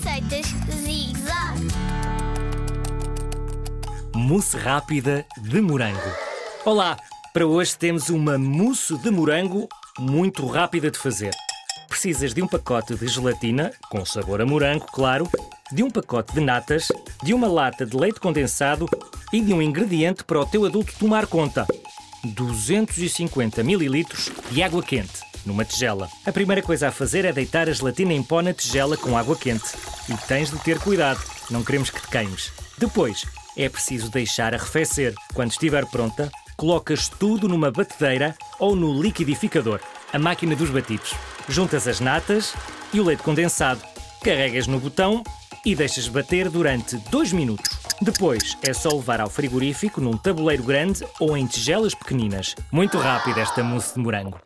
receitas Zig Zag. Mousse rápida de morango. Olá, para hoje temos uma mousse de morango muito rápida de fazer. Precisas de um pacote de gelatina, com sabor a morango, claro, de um pacote de natas, de uma lata de leite condensado e de um ingrediente para o teu adulto tomar conta: 250 ml de água quente, numa tigela. A primeira coisa a fazer é deitar a gelatina em pó na tigela com água quente. E tens de ter cuidado, não queremos que te queimes. Depois, é preciso deixar arrefecer. Quando estiver pronta, colocas tudo numa batedeira ou no liquidificador, a máquina dos batidos. Juntas as natas e o leite condensado. Carregas no botão e deixas bater durante 2 minutos. Depois é só levar ao frigorífico num tabuleiro grande ou em tigelas pequeninas. Muito rápido esta mousse de morango.